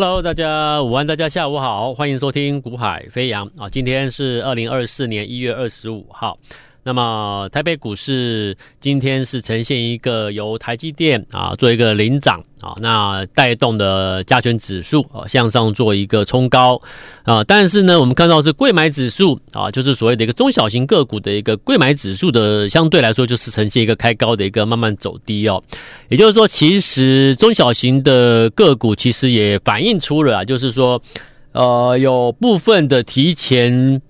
Hello，大家午安，大家下午好，欢迎收听股海飞扬啊！今天是二零二四年一月二十五号。那么台北股市今天是呈现一个由台积电啊做一个领涨啊，那带动的加权指数啊向上做一个冲高啊，但是呢，我们看到是贵买指数啊，就是所谓的一个中小型个股的一个贵买指数的相对来说就是呈现一个开高的一个慢慢走低哦，也就是说，其实中小型的个股其实也反映出了啊，就是说呃有部分的提前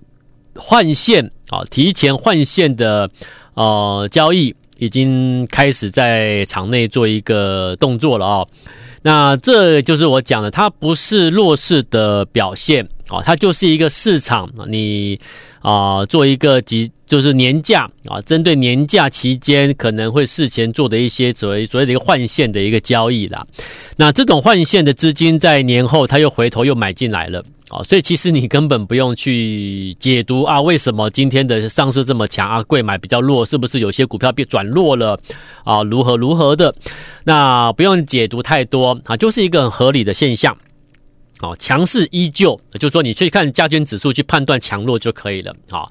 换线。啊，提前换线的呃交易已经开始在场内做一个动作了啊。那这就是我讲的，它不是弱势的表现啊，它就是一个市场你啊做一个即就是年假啊，针对年假期间可能会事前做的一些所谓所谓的一个换线的一个交易啦。那这种换线的资金在年后它又回头又买进来了。哦，所以其实你根本不用去解读啊，为什么今天的上市这么强啊？贵买比较弱，是不是有些股票变转弱了啊？如何如何的？那不用解读太多啊，就是一个很合理的现象。哦，强势依旧，就是说你去看加权指数去判断强弱就可以了。啊，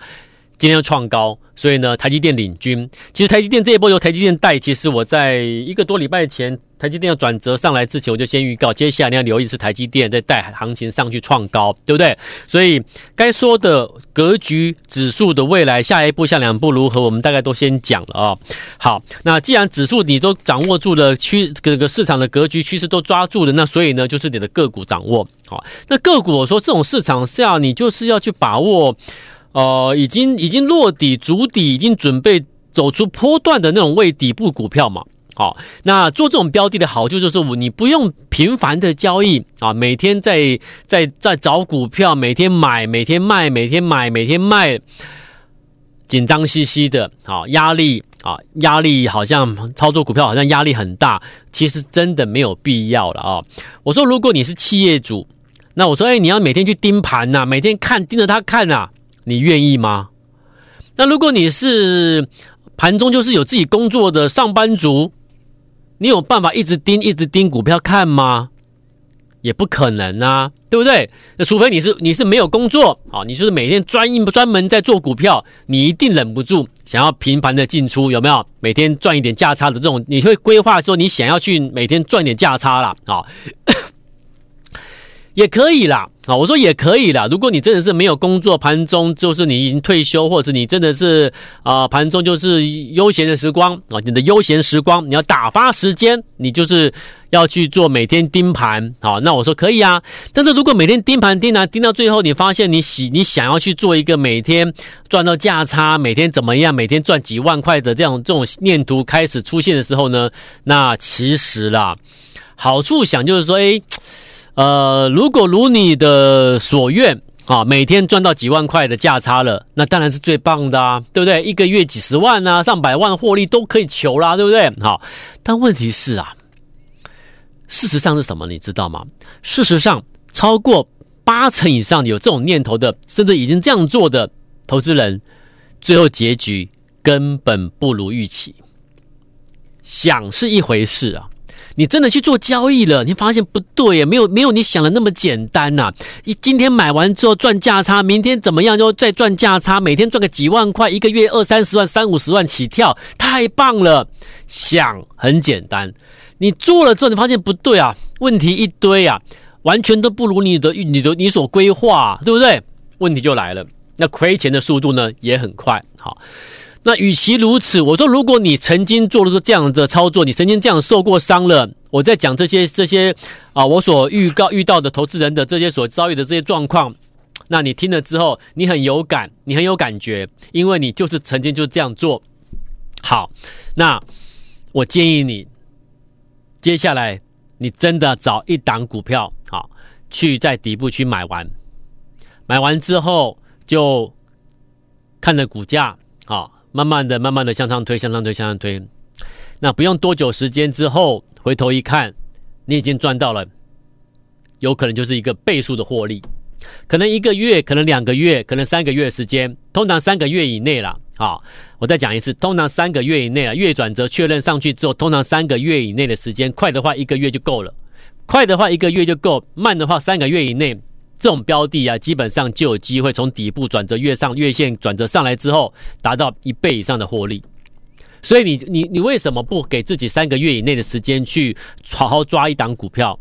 今天要创高，所以呢，台积电领军。其实台积电这一波由台积电带，其实我在一个多礼拜前。台积电要转折上来之前，我就先预告，接下来你要留意是台积电在带行情上去创高，对不对？所以该说的格局、指数的未来，下一步、下两步如何，我们大概都先讲了啊、好，那既然指数你都掌握住了趋，这个市场的格局趋势都抓住了，那所以呢，就是你的个股掌握好。那个股我说这种市场下，你就是要去把握，呃，已经已经落底、主底、已经准备走出波段的那种未底部股票嘛。好，那做这种标的的好处就是，我你不用频繁的交易啊，每天在在在找股票，每天买，每天卖，每天买，每天卖，紧张兮兮的，啊，压力啊，压力好像操作股票好像压力很大，其实真的没有必要了啊。我说，如果你是企业主，那我说，哎，你要每天去盯盘呐，每天看盯着它看呐，你愿意吗？那如果你是盘中就是有自己工作的上班族。你有办法一直盯、一直盯股票看吗？也不可能啊，对不对？那除非你是你是没有工作啊，你就是每天专一专门在做股票，你一定忍不住想要频繁的进出，有没有？每天赚一点价差的这种，你会规划说你想要去每天赚点价差啦。啊。也可以啦，啊，我说也可以啦。如果你真的是没有工作，盘中就是你已经退休，或者你真的是啊，盘中就是悠闲的时光啊，你的悠闲时光，你要打发时间，你就是要去做每天盯盘，好，那我说可以啊。但是如果每天盯盘盯啊盯到最后，你发现你喜你想要去做一个每天赚到价差，每天怎么样，每天赚几万块的这样这种念头开始出现的时候呢，那其实啦，好处想就是说，诶。呃，如果如你的所愿啊，每天赚到几万块的价差了，那当然是最棒的啊，对不对？一个月几十万啊，上百万获利都可以求啦，对不对？好，但问题是啊，事实上是什么？你知道吗？事实上，超过八成以上有这种念头的，甚至已经这样做的投资人，最后结局根本不如预期。想是一回事啊。你真的去做交易了，你发现不对，没有没有你想的那么简单呐！你今天买完之后赚价差，明天怎么样就再赚价差，每天赚个几万块，一个月二三十万、三五十万起跳，太棒了！想很简单，你做了之后，你发现不对啊，问题一堆啊，完全都不如你的你的你所规划，对不对？问题就来了，那亏钱的速度呢也很快，好。那与其如此，我说，如果你曾经做了这样的操作，你曾经这样受过伤了，我在讲这些这些啊，我所预告遇到的投资人的这些所遭遇的这些状况，那你听了之后，你很有感，你很有感觉，因为你就是曾经就这样做。好，那我建议你，接下来你真的找一档股票，好，去在底部去买完，买完之后就看着股价，好。慢慢的、慢慢的向上推，向上推，向上推。那不用多久时间之后，回头一看，你已经赚到了，有可能就是一个倍数的获利。可能一个月，可能两个月，可能三个月时间，通常三个月以内了。好，我再讲一次，通常三个月以内啊，月转折确认上去之后，通常三个月以内的时间，快的话一个月就够了。快的话一个月就够，慢的话三个月以内，这种标的啊，基本上就有机会从底部转折月上月线转折上来之后，达到一倍以上的获利。所以你你你为什么不给自己三个月以内的时间去好好抓一档股票，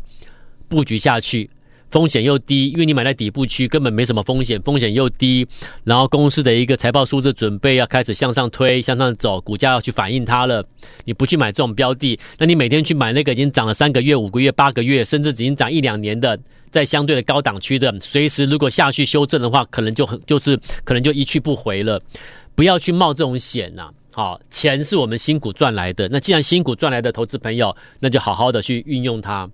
布局下去？风险又低，因为你买在底部区，根本没什么风险，风险又低。然后公司的一个财报数字准备要开始向上推、向上走，股价要去反映它了。你不去买这种标的，那你每天去买那个已经涨了三个月、五个月、八个月，甚至已经涨一两年的，在相对的高档区的，随时如果下去修正的话，可能就很就是可能就一去不回了。不要去冒这种险呐！好，钱是我们辛苦赚来的，那既然辛苦赚来的投资朋友，那就好好的去运用它。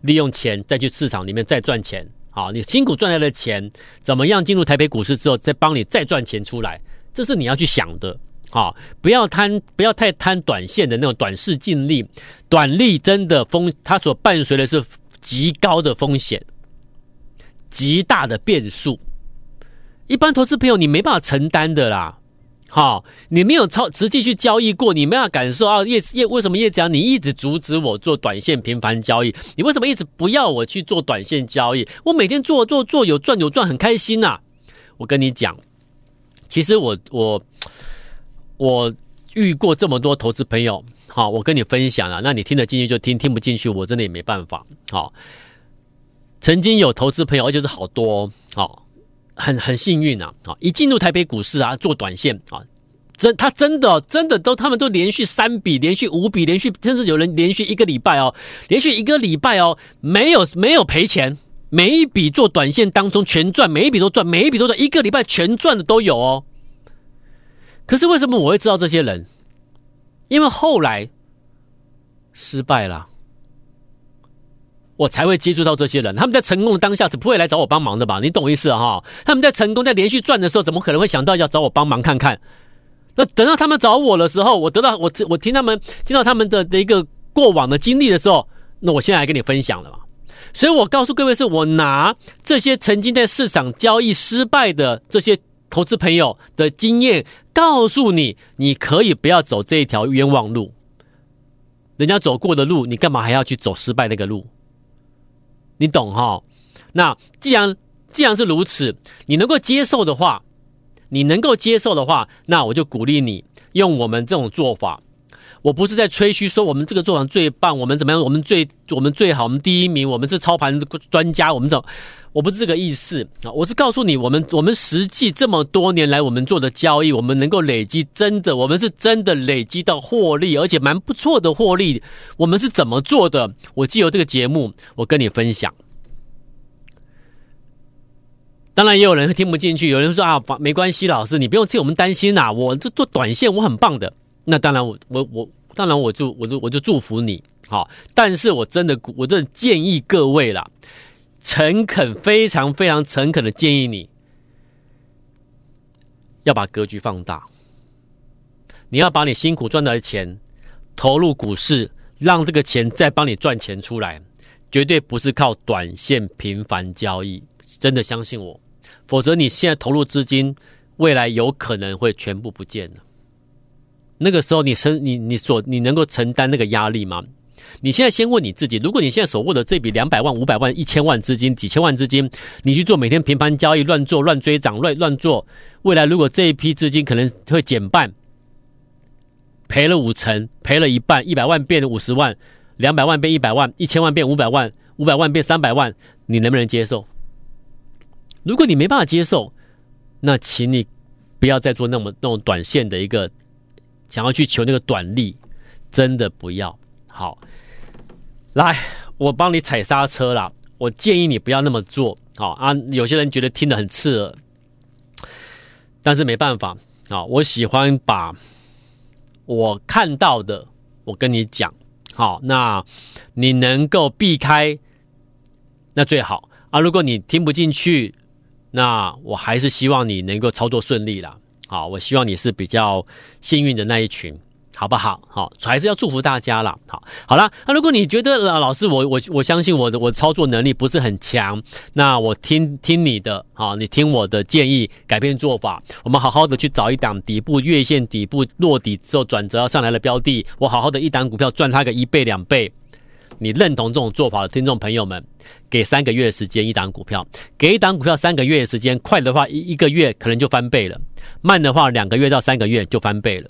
利用钱再去市场里面再赚钱，好，你辛苦赚来的钱，怎么样进入台北股市之后再帮你再赚钱出来？这是你要去想的，好，不要贪，不要太贪短线的那种短视近利，短利真的风，它所伴随的是极高的风险，极大的变数，一般投资朋友你没办法承担的啦。好，你没有超实际去交易过，你没有感受啊？叶叶为什么叶讲你一直阻止我做短线频繁交易？你为什么一直不要我去做短线交易？我每天做做做有赚有赚，很开心呐、啊！我跟你讲，其实我我我遇过这么多投资朋友，好，我跟你分享啊，那你听得进去就听，听不进去我真的也没办法。好，曾经有投资朋友，而且是好多，哦。很很幸运啊！啊，一进入台北股市啊，做短线啊，真他真的真的都他们都连续三笔，连续五笔，连续甚至有人连续一个礼拜哦，连续一个礼拜哦，没有没有赔钱，每一笔做短线当中全赚，每一笔都赚，每一笔都赚，一个礼拜全赚的都有哦。可是为什么我会知道这些人？因为后来失败了。我才会接触到这些人，他们在成功的当下是不会来找我帮忙的吧？你懂意思哈？他们在成功、在连续赚的时候，怎么可能会想到要找我帮忙看看？那等到他们找我的时候，我得到我我听他们听到他们的的一个过往的经历的时候，那我现在来跟你分享了嘛。所以我告诉各位，是我拿这些曾经在市场交易失败的这些投资朋友的经验，告诉你，你可以不要走这一条冤枉路。人家走过的路，你干嘛还要去走失败那个路？你懂哈？那既然既然是如此，你能够接受的话，你能够接受的话，那我就鼓励你用我们这种做法。我不是在吹嘘说我们这个做法最棒，我们怎么样？我们最我们最好，我们第一名，我们是操盘专家，我们怎？我不是这个意思啊！我是告诉你，我们我们实际这么多年来我们做的交易，我们能够累积真的，我们是真的累积到获利，而且蛮不错的获利。我们是怎么做的？我既有这个节目，我跟你分享。当然，也有人会听不进去，有人说啊，没关系，老师你不用替我们担心呐，我这做短线我很棒的。那当然我，我我当然我就我就我就祝福你好，但是我真的我真的建议各位啦。诚恳，非常非常诚恳的建议你，要把格局放大。你要把你辛苦赚来的钱投入股市，让这个钱再帮你赚钱出来，绝对不是靠短线频繁交易。真的相信我，否则你现在投入资金，未来有可能会全部不见了。那个时候你，你承你你所你能够承担那个压力吗？你现在先问你自己：如果你现在手握的这笔两百万、五百万、一千万资金、几千万资金，你去做每天频繁交易、乱做、乱追涨、乱乱做，未来如果这一批资金可能会减半，赔了五成，赔了一半，一百万变五十万，两百万变一百万，一千万变五百万，五百万变三百万，你能不能接受？如果你没办法接受，那请你不要再做那么那种短线的一个想要去求那个短利，真的不要。好。来，我帮你踩刹车啦。我建议你不要那么做，好啊。有些人觉得听得很刺耳，但是没办法啊。我喜欢把我看到的，我跟你讲，好，那你能够避开，那最好啊。如果你听不进去，那我还是希望你能够操作顺利啦。好，我希望你是比较幸运的那一群。好不好？好，还是要祝福大家啦。好，好了。那如果你觉得老师，我我我相信我的我操作能力不是很强，那我听听你的，好，你听我的建议，改变做法。我们好好的去找一档底部月线底部落底之后转折要上来的标的，我好好的一档股票赚它个一倍两倍，你认同这种做法的听众朋友们，给三个月时间一档股票，给一档股票三个月的时间，快的话一一个月可能就翻倍了，慢的话两个月到三个月就翻倍了，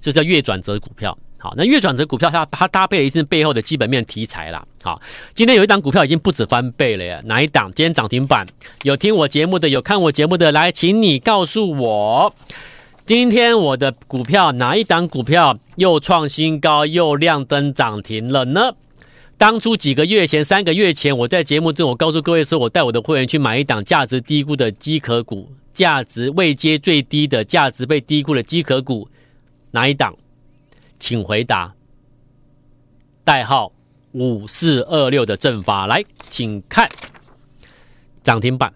这叫月转折股票。好，那月转折股票它它搭配了一定背后的基本面题材啦。好，今天有一档股票已经不止翻倍了呀，哪一档？今天涨停板，有听我节目的，有看我节目的，来，请你告诉我，今天我的股票哪一档股票又创新高又亮灯涨停了呢？当初几个月前，三个月前，我在节目中我告诉各位说，我带我的会员去买一档价值低估的机壳股，价值未接最低的价值被低估的机壳股，哪一档？请回答。代号五四二六的正发来，请看涨停板。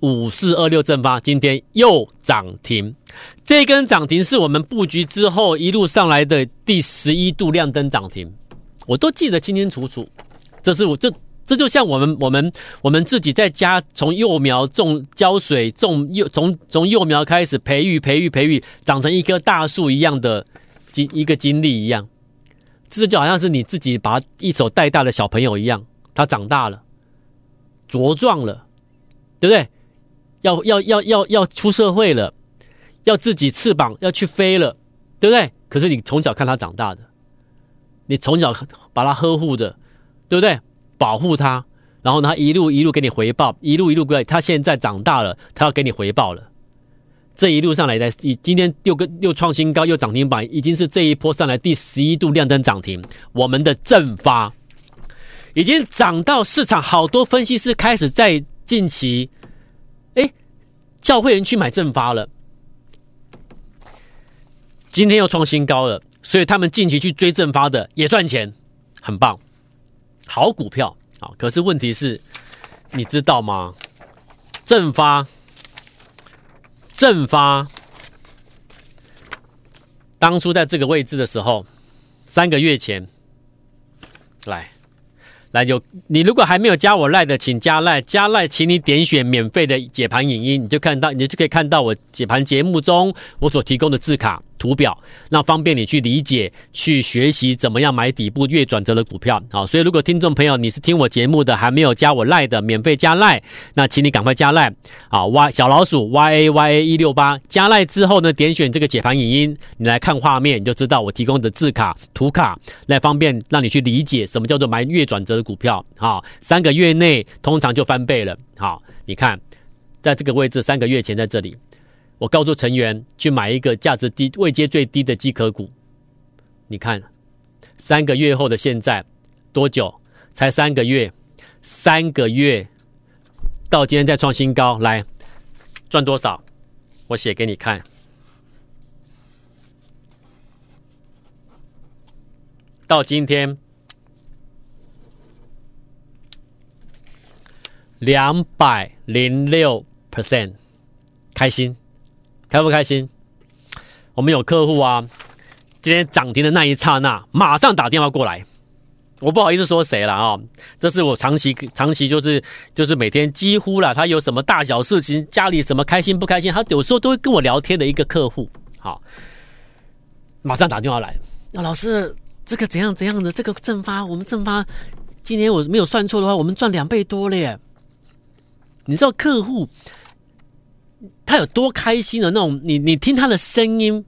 五四二六正发今天又涨停，这根涨停是我们布局之后一路上来的第十一度亮灯涨停，我都记得清清楚楚。这是我这这就像我们我们我们自己在家从幼苗种浇水种幼从从幼苗开始培育培育培育长成一棵大树一样的经一个经历一样，这就好像是你自己把一手带大的小朋友一样，他长大了，茁壮了，对不对？要要要要要出社会了，要自己翅膀要去飞了，对不对？可是你从小看他长大的，你从小把他呵护的，对不对？保护他，然后呢，他一路一路给你回报，一路一路过来。他现在长大了，他要给你回报了。这一路上来的，今天又跟又创新高，又涨停板，已经是这一波上来第十一度亮灯涨停。我们的正发已经涨到市场，好多分析师开始在近期，哎，叫会员去买正发了。今天又创新高了，所以他们近期去追正发的也赚钱，很棒。好股票啊！可是问题是，你知道吗？正发，正发，当初在这个位置的时候，三个月前，来，来有你如果还没有加我赖的，请加赖，加赖，请你点选免费的解盘影音，你就看到，你就可以看到我解盘节目中我所提供的字卡。图表，那方便你去理解、去学习怎么样买底部月转折的股票。好，所以如果听众朋友你是听我节目的，还没有加我赖的，免费加赖，那请你赶快加赖。啊，Y 小老鼠 Y A Y A 一六八加赖之后呢，点选这个解盘影音，你来看画面，你就知道我提供的字卡、图卡，来方便让你去理解什么叫做买月转折的股票。好，三个月内通常就翻倍了。好，你看，在这个位置，三个月前在这里。我告诉成员去买一个价值低、位阶最低的机壳股。你看，三个月后的现在多久？才三个月，三个月到今天再创新高，来赚多少？我写给你看。到今天两百零六 percent，开心。开不开心？我们有客户啊，今天涨停的那一刹那，马上打电话过来。我不好意思说谁了啊、这是我长期长期就是就是每天几乎了，他有什么大小事情，家里什么开心不开心，他有时候都会跟我聊天的一个客户。好，马上打电话来，那老师这个怎样怎样的这个正发，我们正发今年我没有算错的话，我们赚两倍多了耶。你知道客户。他有多开心的那种，你你听他的声音，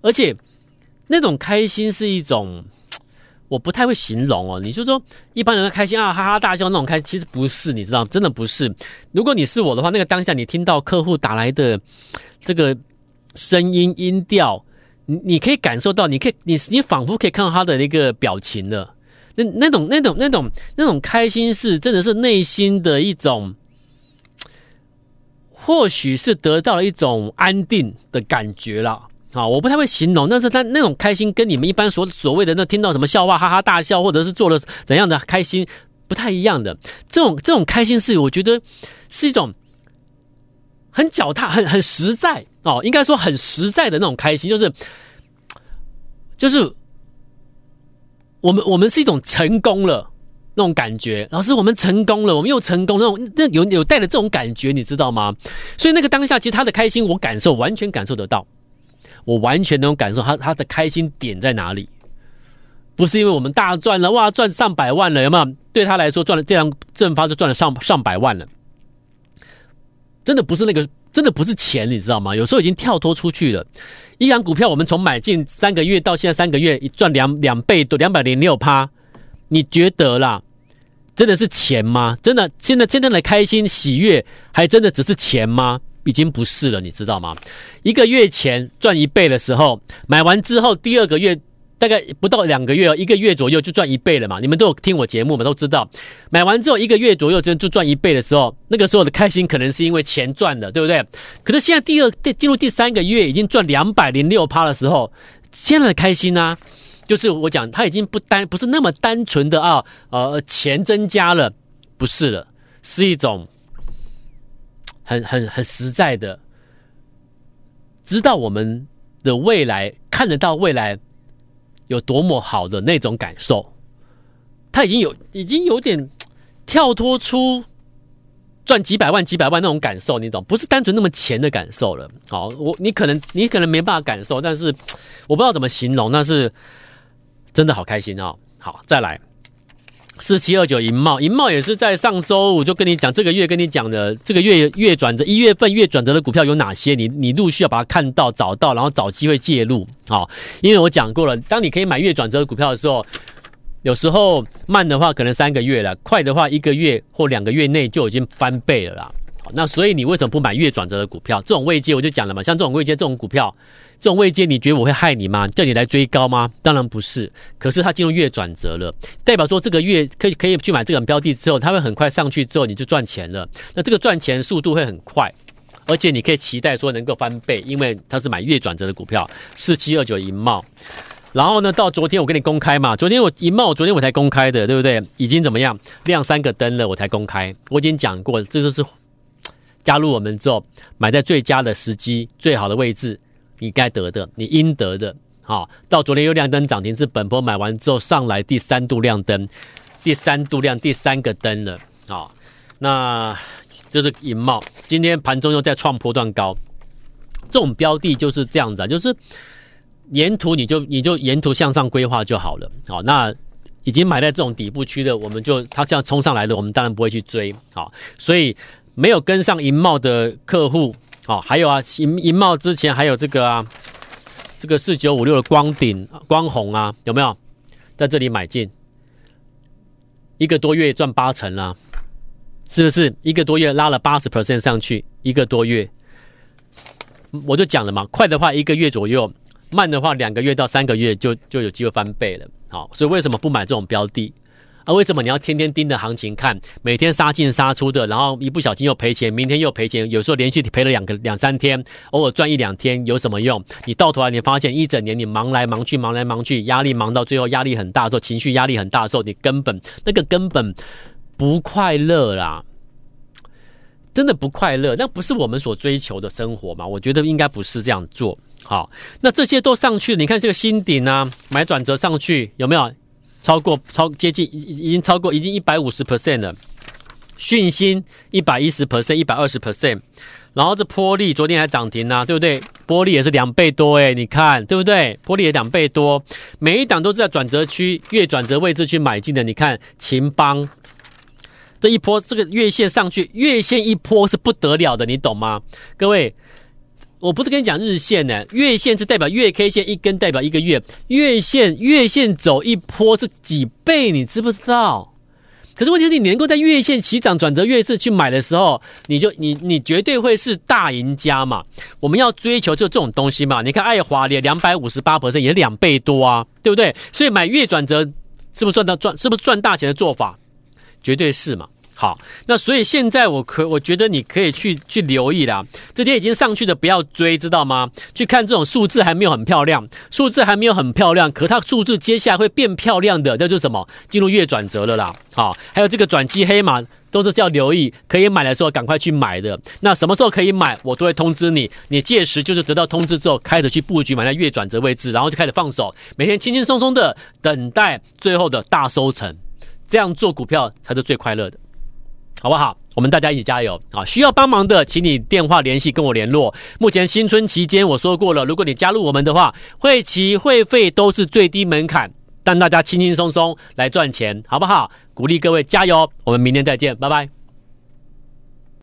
而且那种开心是一种，我不太会形容哦。你就说一般人的开心啊，哈哈大笑那种开，其实不是，你知道，真的不是。如果你是我的话，那个当下你听到客户打来的这个声音音调，你你可以感受到，你可以你你仿佛可以看到他的那个表情的，那那种那种那种那种开心是真的是内心的一种。或许是得到了一种安定的感觉了啊！我不太会形容，但是他那种开心跟你们一般所所谓的那听到什么笑话哈哈大笑，或者是做了怎样的开心不太一样的。这种这种开心是我觉得是一种很脚踏、很很实在哦，应该说很实在的那种开心，就是就是我们我们是一种成功了。那种感觉，老师，我们成功了，我们又成功，那种那有有带着这种感觉，你知道吗？所以那个当下，其实他的开心，我感受完全感受得到，我完全能感受他他的开心点在哪里。不是因为我们大赚了，哇，赚上百万了，有没有？对他来说，赚了这样正发就赚了上上百万了，真的不是那个，真的不是钱，你知道吗？有时候已经跳脱出去了。一档股票，我们从买进三个月到现在三个月，赚两两倍多，两百零六趴，你觉得啦？真的是钱吗？真的现在现在的开心喜悦，还真的只是钱吗？已经不是了，你知道吗？一个月前赚一倍的时候，买完之后第二个月。大概不到两个月，一个月左右就赚一倍了嘛？你们都有听我节目嘛？都知道，买完之后一个月左右就就赚一倍的时候，那个时候的开心可能是因为钱赚的，对不对？可是现在第二进入第三个月，已经赚两百零六趴的时候，现在的开心呢、就是我讲，它已经不单不是那么单纯的啊，呃，钱增加了，不是了，是一种很很很实在的，知道我们的未来，看得到未来。有多么好的那种感受，他已经有已经有点跳脱出赚几百万几百万那种感受，你懂？不是单纯那么钱的感受了。好，我你可能你可能没办法感受，但是我不知道怎么形容，那是真的好开心哦。好，再来。四七二九银茂，银茂也是在上周我就跟你讲，这个月跟你讲的这个月月转折，一月份月转折的股票有哪些？你你陆续要把它看到、找到，然后找机会介入。好，因为我讲过了，当你可以买月转折的股票的时候，有时候慢的话可能三个月了，快的话一个月或两个月内就已经翻倍了啦。好，那所以你为什么不买月转折的股票？这种位阶我就讲了嘛，像这种位阶这种股票。这种位阶，你觉得我会害你吗？叫你来追高吗？当然不是。可是它进入月转折了，代表说这个月可以可以去买这个标的之后，它会很快上去之后你就赚钱了。那这个赚钱速度会很快，而且你可以期待说能够翻倍，因为它是买月转折的股票。四七二九银茂，然后呢，到昨天我给你公开嘛，昨天我银茂，昨天我才公开的，对不对？已经怎么样亮三个灯了，我才公开。我已经讲过，这就是加入我们之后买在最佳的时机、最好的位置。你该得的，你应得的，好。到昨天又亮灯涨停，是本波买完之后上来第三度亮灯，第三度亮第三个灯了，好。那就是银茂，今天盘中又在创波段高，这种标的就是这样子啊，就是沿途你就你就沿途向上规划就好了，好。那已经买在这种底部区的，我们就它这样冲上来的，我们当然不会去追，好。所以没有跟上银茂的客户。好、哦，还有啊，银银茂之前还有这个啊，这个四九五六的光顶光弘啊，有没有在这里买进？一个多月赚八成了，是不是？一个多月拉了八十 percent 上去，一个多月，我就讲了嘛，快的话一个月左右，慢的话两个月到三个月就就有机会翻倍了。好，所以为什么不买这种标的？啊，为什么你要天天盯着行情看？每天杀进杀出的，然后一不小心又赔钱，明天又赔钱，有时候连续赔了两个两三天，偶尔赚一两天有什么用？你到头来你发现一整年你忙来忙去，忙来忙去，压力忙到最后压力很大的时候，情绪压力很大的时候，你根本那个根本不快乐啦，真的不快乐，那不是我们所追求的生活嘛？我觉得应该不是这样做。好，那这些都上去了，你看这个新顶啊，买转折上去有没有？超过超接近已已经超过已经一百五十 percent 了，讯芯一百一十 percent 一百二十 percent，然后这波力昨天还涨停啊，对不对？波力也是两倍多诶，你看对不对？波力也两倍多，每一档都是在转折区月转折位置去买进的。你看秦邦这一波这个月线上去，月线一波是不得了的，你懂吗？各位。我不是跟你讲日线呢，月线是代表月 K 线一根代表一个月，月线月线走一波是几倍，你知不知道？可是问题是，你能够在月线起涨转折月次去买的时候，你就你你绝对会是大赢家嘛。我们要追求就这种东西嘛。你看爱华联两百五十八百分也两倍多啊，对不对？所以买月转折是不是赚到赚？是不是赚大钱的做法？绝对是嘛。好，那所以现在我可我觉得你可以去去留意啦。这天已经上去的不要追，知道吗？去看这种数字还没有很漂亮，数字还没有很漂亮，可它数字接下来会变漂亮的，那就是什么？进入月转折了啦。好，还有这个转机黑马都是要留意，可以买的时候赶快去买的。那什么时候可以买，我都会通知你。你届时就是得到通知之后，开始去布局买在月转折位置，然后就开始放手，每天轻轻松松的等待最后的大收成。这样做股票才是最快乐的。好不好？我们大家一起加油啊！需要帮忙的，请你电话联系跟我联络。目前新春期间，我说过了，如果你加入我们的话，会期会费都是最低门槛，让大家轻轻松松来赚钱，好不好？鼓励各位加油，我们明天再见，拜拜。